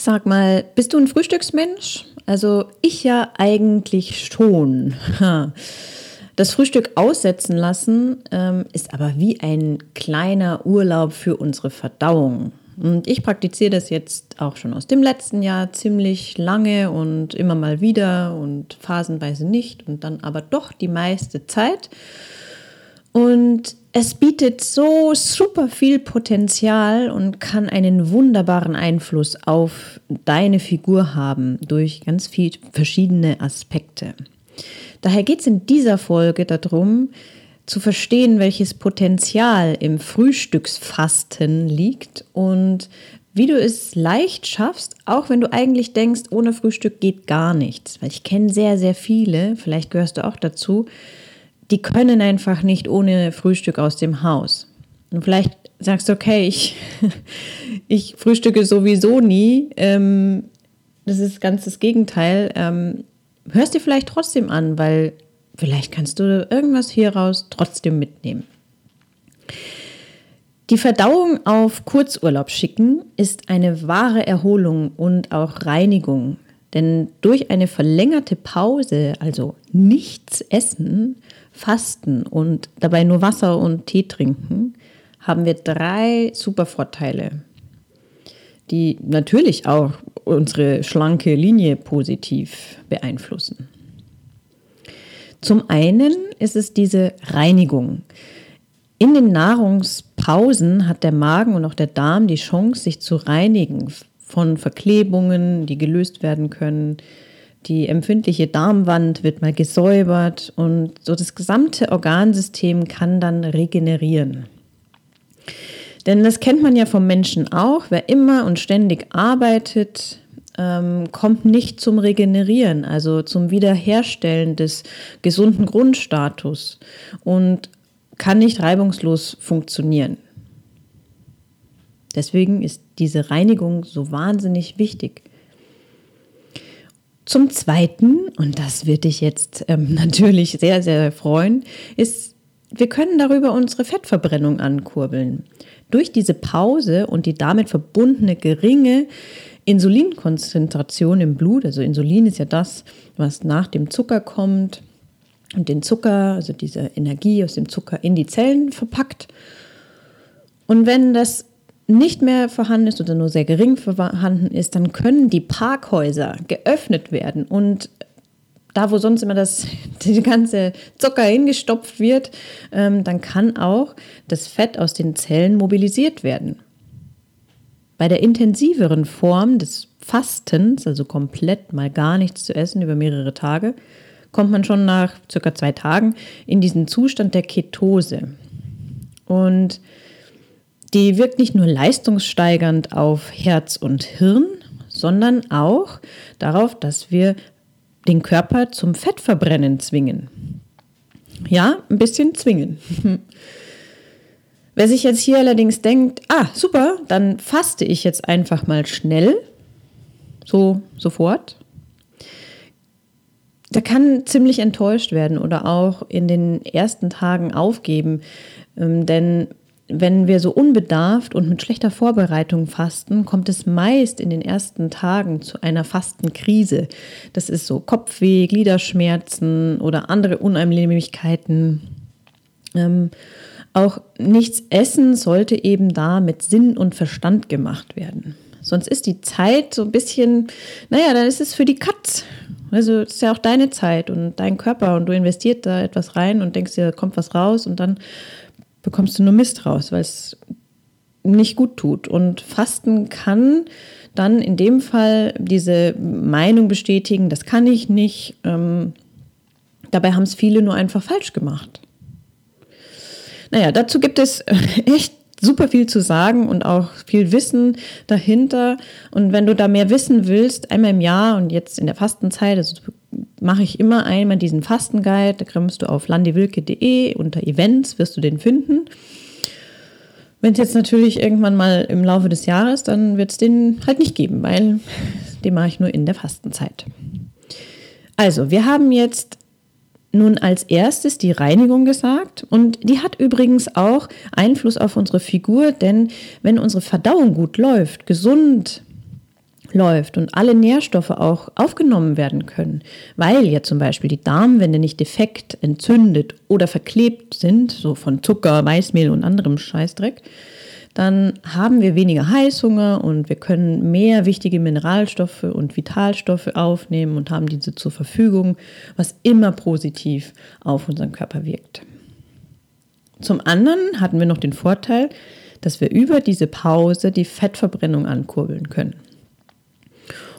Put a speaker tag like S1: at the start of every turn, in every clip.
S1: Sag mal, bist du ein Frühstücksmensch? Also ich ja eigentlich schon. Das Frühstück aussetzen lassen ähm, ist aber wie ein kleiner Urlaub für unsere Verdauung. Und ich praktiziere das jetzt auch schon aus dem letzten Jahr ziemlich lange und immer mal wieder und phasenweise nicht und dann aber doch die meiste Zeit. Und es bietet so super viel Potenzial und kann einen wunderbaren Einfluss auf deine Figur haben durch ganz viele verschiedene Aspekte. Daher geht es in dieser Folge darum, zu verstehen, welches Potenzial im Frühstücksfasten liegt und wie du es leicht schaffst, auch wenn du eigentlich denkst, ohne Frühstück geht gar nichts. Weil ich kenne sehr, sehr viele, vielleicht gehörst du auch dazu, die können einfach nicht ohne Frühstück aus dem Haus. Und vielleicht sagst du, okay, ich, ich frühstücke sowieso nie. Ähm, das ist ganz das Gegenteil. Ähm, hörst dir vielleicht trotzdem an, weil vielleicht kannst du irgendwas hieraus trotzdem mitnehmen. Die Verdauung auf Kurzurlaub schicken ist eine wahre Erholung und auch Reinigung. Denn durch eine verlängerte Pause, also nichts essen, Fasten und dabei nur Wasser und Tee trinken, haben wir drei super Vorteile, die natürlich auch unsere schlanke Linie positiv beeinflussen. Zum einen ist es diese Reinigung. In den Nahrungspausen hat der Magen und auch der Darm die Chance, sich zu reinigen von Verklebungen, die gelöst werden können, die empfindliche Darmwand wird mal gesäubert und so das gesamte Organsystem kann dann regenerieren. Denn das kennt man ja vom Menschen auch. Wer immer und ständig arbeitet, ähm, kommt nicht zum Regenerieren, also zum Wiederherstellen des gesunden Grundstatus und kann nicht reibungslos funktionieren. Deswegen ist diese Reinigung so wahnsinnig wichtig. Zum Zweiten, und das wird dich jetzt ähm, natürlich sehr, sehr freuen, ist, wir können darüber unsere Fettverbrennung ankurbeln. Durch diese Pause und die damit verbundene geringe Insulinkonzentration im Blut, also Insulin ist ja das, was nach dem Zucker kommt und den Zucker, also diese Energie aus dem Zucker in die Zellen verpackt. Und wenn das nicht mehr vorhanden ist oder nur sehr gering vorhanden ist, dann können die Parkhäuser geöffnet werden und da, wo sonst immer das die ganze Zucker hingestopft wird, ähm, dann kann auch das Fett aus den Zellen mobilisiert werden. Bei der intensiveren Form des Fastens, also komplett mal gar nichts zu essen über mehrere Tage, kommt man schon nach circa zwei Tagen in diesen Zustand der Ketose. Und die wirkt nicht nur leistungssteigernd auf Herz und Hirn, sondern auch darauf, dass wir den Körper zum Fettverbrennen zwingen. Ja, ein bisschen zwingen. Wer sich jetzt hier allerdings denkt, ah, super, dann faste ich jetzt einfach mal schnell, so sofort, der kann ziemlich enttäuscht werden oder auch in den ersten Tagen aufgeben, ähm, denn wenn wir so unbedarft und mit schlechter Vorbereitung fasten, kommt es meist in den ersten Tagen zu einer Fastenkrise. Das ist so Kopfweh, Gliederschmerzen oder andere Unannehmlichkeiten. Ähm, auch nichts essen sollte eben da mit Sinn und Verstand gemacht werden. Sonst ist die Zeit so ein bisschen, naja, dann ist es für die Katz. Also es ist ja auch deine Zeit und dein Körper und du investierst da etwas rein und denkst dir, da kommt was raus und dann bekommst du nur Mist raus, weil es nicht gut tut. Und Fasten kann dann in dem Fall diese Meinung bestätigen, das kann ich nicht. Ähm, dabei haben es viele nur einfach falsch gemacht. Naja, dazu gibt es echt super viel zu sagen und auch viel Wissen dahinter. Und wenn du da mehr wissen willst, einmal im Jahr und jetzt in der Fastenzeit, also mache ich immer einmal diesen Fastenguide, da kommst du auf landywilke.de unter Events, wirst du den finden. Wenn es jetzt natürlich irgendwann mal im Laufe des Jahres, dann wird es den halt nicht geben, weil den mache ich nur in der Fastenzeit. Also, wir haben jetzt nun als erstes die Reinigung gesagt und die hat übrigens auch Einfluss auf unsere Figur, denn wenn unsere Verdauung gut läuft, gesund läuft und alle Nährstoffe auch aufgenommen werden können, weil ja zum Beispiel die Darmwände nicht defekt, entzündet oder verklebt sind, so von Zucker, Weißmehl und anderem Scheißdreck, dann haben wir weniger Heißhunger und wir können mehr wichtige Mineralstoffe und Vitalstoffe aufnehmen und haben diese zur Verfügung, was immer positiv auf unseren Körper wirkt. Zum anderen hatten wir noch den Vorteil, dass wir über diese Pause die Fettverbrennung ankurbeln können.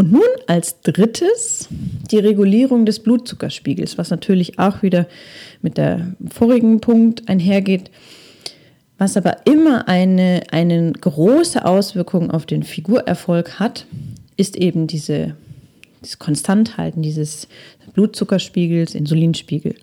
S1: Und nun als drittes die Regulierung des Blutzuckerspiegels, was natürlich auch wieder mit der vorigen Punkt einhergeht. Was aber immer eine, eine große Auswirkung auf den Figurerfolg hat, ist eben diese, dieses Konstanthalten dieses Blutzuckerspiegels, Insulinspiegel.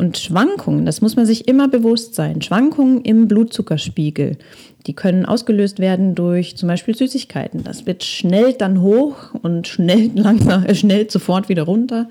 S1: Und Schwankungen, das muss man sich immer bewusst sein, Schwankungen im Blutzuckerspiegel, die können ausgelöst werden durch zum Beispiel Süßigkeiten. Das wird schnell dann hoch und schnell langsam, äh, schnell sofort wieder runter.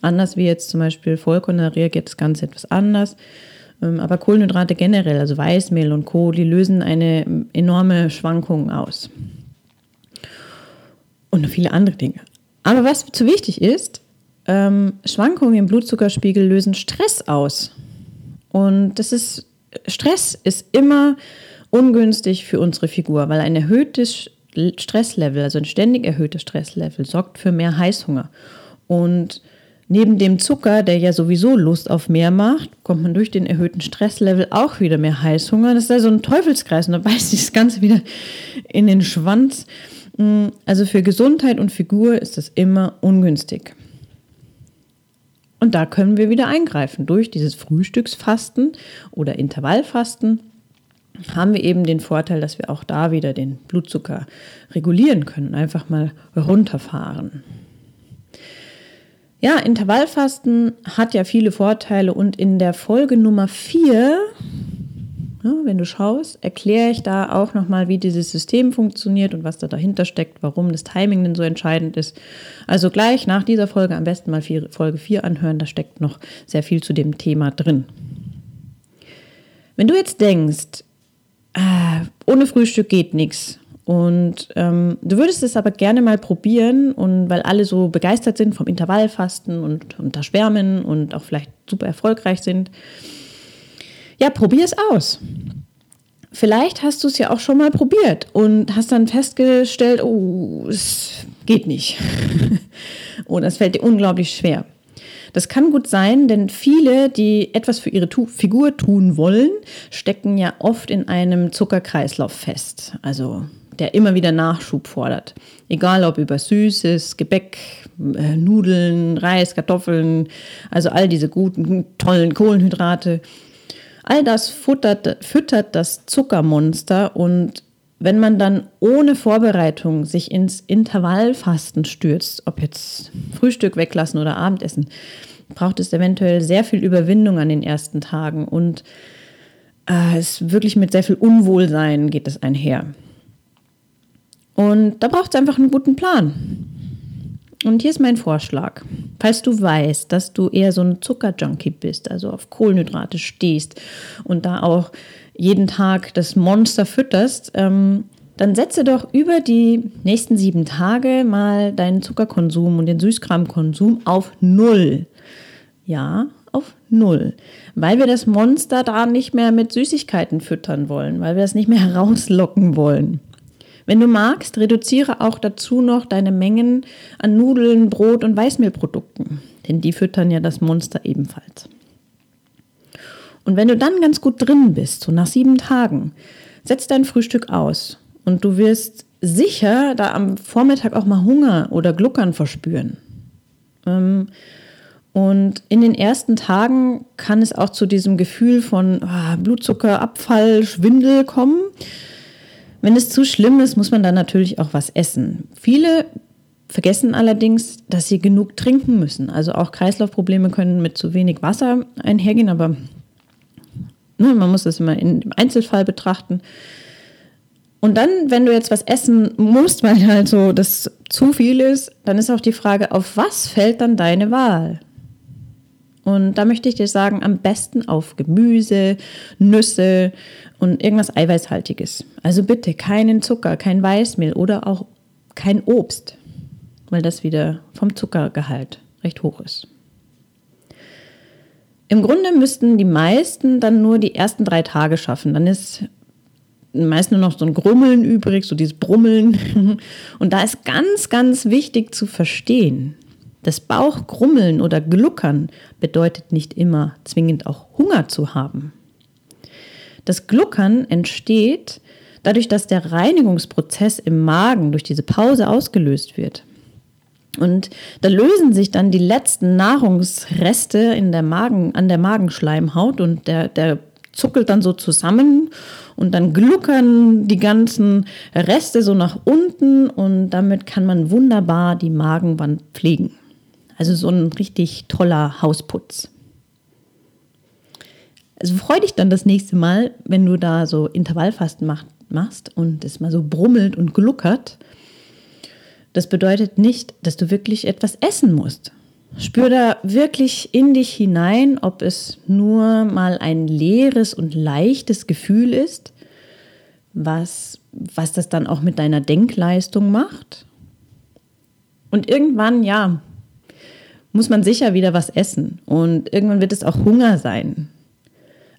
S1: Anders wie jetzt zum Beispiel Vollkorn, reagiert das Ganze etwas anders. Ähm, aber Kohlenhydrate generell, also Weißmehl und Co., die lösen eine enorme Schwankung aus. Und noch viele andere Dinge. Aber was zu wichtig ist, ähm, Schwankungen im Blutzuckerspiegel lösen Stress aus. Und das ist, Stress ist immer ungünstig für unsere Figur, weil ein erhöhtes Stresslevel, also ein ständig erhöhtes Stresslevel, sorgt für mehr Heißhunger. Und Neben dem Zucker, der ja sowieso Lust auf mehr macht, kommt man durch den erhöhten Stresslevel auch wieder mehr Heißhunger. Das ist also ein Teufelskreis und da beißt sich das Ganze wieder in den Schwanz. Mm, also für Gesundheit und Figur ist das immer ungünstig. Und da können wir wieder eingreifen. Durch dieses Frühstücksfasten oder Intervallfasten haben wir eben den Vorteil, dass wir auch da wieder den Blutzucker regulieren können, einfach mal runterfahren. Ja, Intervallfasten hat ja viele Vorteile und in der Folge Nummer 4, ja, wenn du schaust, erkläre ich da auch nochmal, wie dieses System funktioniert und was da dahinter steckt, warum das Timing denn so entscheidend ist. Also gleich nach dieser Folge am besten mal Folge 4 anhören, da steckt noch sehr viel zu dem Thema drin. Wenn du jetzt denkst, äh, ohne Frühstück geht nichts und ähm, du würdest es aber gerne mal probieren und weil alle so begeistert sind vom Intervallfasten und, und das Schwärmen und auch vielleicht super erfolgreich sind. Ja, probier es aus. Vielleicht hast du es ja auch schon mal probiert und hast dann festgestellt, oh, es geht nicht. Oder es fällt dir unglaublich schwer. Das kann gut sein, denn viele, die etwas für ihre tu Figur tun wollen, stecken ja oft in einem Zuckerkreislauf fest. Also der immer wieder Nachschub fordert. Egal ob über Süßes, Gebäck, äh, Nudeln, Reis, Kartoffeln, also all diese guten, tollen Kohlenhydrate. All das futtert, füttert das Zuckermonster und wenn man dann ohne Vorbereitung sich ins Intervallfasten stürzt, ob jetzt Frühstück weglassen oder Abendessen, braucht es eventuell sehr viel Überwindung an den ersten Tagen und äh, es wirklich mit sehr viel Unwohlsein geht es einher. Und da braucht es einfach einen guten Plan. Und hier ist mein Vorschlag. Falls du weißt, dass du eher so ein Zuckerjunkie bist, also auf Kohlenhydrate stehst und da auch jeden Tag das Monster fütterst, ähm, dann setze doch über die nächsten sieben Tage mal deinen Zuckerkonsum und den Süßkramkonsum auf Null. Ja, auf Null. Weil wir das Monster da nicht mehr mit Süßigkeiten füttern wollen, weil wir es nicht mehr herauslocken wollen. Wenn du magst, reduziere auch dazu noch deine Mengen an Nudeln, Brot und Weißmehlprodukten, denn die füttern ja das Monster ebenfalls. Und wenn du dann ganz gut drin bist, so nach sieben Tagen, setz dein Frühstück aus und du wirst sicher da am Vormittag auch mal Hunger oder Gluckern verspüren. Ähm, Und in den ersten Tagen kann es auch zu diesem Gefühl von ah, Blutzuckerabfall, Schwindel kommen. Wenn es zu schlimm ist, muss man dann natürlich auch was essen. Viele vergessen allerdings, dass sie genug trinken müssen. Also auch Kreislaufprobleme können mit zu wenig Wasser einhergehen, aber ne, man muss das immer im Einzelfall betrachten. Und dann, wenn du jetzt was essen musst, weil halt so das zu viel ist, dann ist auch die Frage, auf was fällt dann deine Wahl? Und da möchte ich dir sagen, am besten auf Gemüse, Nüsse und irgendwas Eiweißhaltiges. Also bitte keinen Zucker, kein Weißmehl oder auch kein Obst, weil das wieder vom Zuckergehalt recht hoch ist. Im Grunde müssten die meisten dann nur die ersten drei Tage schaffen. Dann ist meist nur noch so ein Grummeln übrig, so dieses Brummeln. Und da ist ganz, ganz wichtig zu verstehen, das Bauchgrummeln oder Gluckern bedeutet nicht immer zwingend auch Hunger zu haben. Das Gluckern entsteht dadurch, dass der Reinigungsprozess im Magen durch diese Pause ausgelöst wird. Und da lösen sich dann die letzten Nahrungsreste in der Magen, an der Magenschleimhaut und der, der zuckelt dann so zusammen und dann gluckern die ganzen Reste so nach unten und damit kann man wunderbar die Magenwand pflegen. Also so ein richtig toller Hausputz. Also freu dich dann das nächste Mal, wenn du da so Intervallfasten macht, machst und es mal so brummelt und gluckert. Das bedeutet nicht, dass du wirklich etwas essen musst. Spür da wirklich in dich hinein, ob es nur mal ein leeres und leichtes Gefühl ist, was, was das dann auch mit deiner Denkleistung macht. Und irgendwann, ja, muss man sicher wieder was essen und irgendwann wird es auch Hunger sein.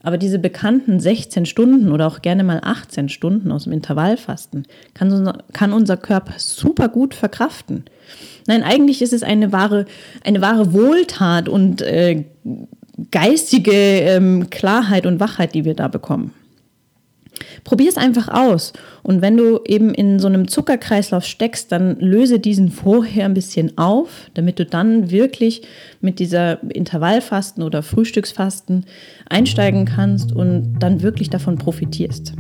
S1: Aber diese bekannten 16 Stunden oder auch gerne mal 18 Stunden aus dem Intervallfasten kann unser, kann unser Körper super gut verkraften. Nein, eigentlich ist es eine wahre, eine wahre Wohltat und äh, geistige ähm, Klarheit und Wachheit, die wir da bekommen. Probier es einfach aus. Und wenn du eben in so einem Zuckerkreislauf steckst, dann löse diesen vorher ein bisschen auf, damit du dann wirklich mit dieser Intervallfasten oder Frühstücksfasten einsteigen kannst und dann wirklich davon profitierst.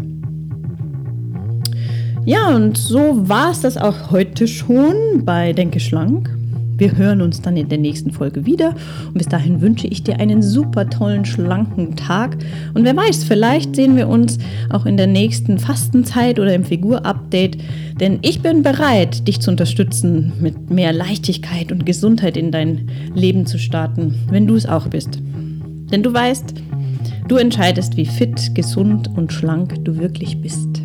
S1: Ja, und so war es das auch heute schon bei Denke Schlank. Wir hören uns dann in der nächsten Folge wieder. Und bis dahin wünsche ich dir einen super tollen, schlanken Tag. Und wer weiß, vielleicht sehen wir uns auch in der nächsten Fastenzeit oder im Figur-Update. Denn ich bin bereit, dich zu unterstützen, mit mehr Leichtigkeit und Gesundheit in dein Leben zu starten, wenn du es auch bist. Denn du weißt, du entscheidest, wie fit, gesund und schlank du wirklich bist.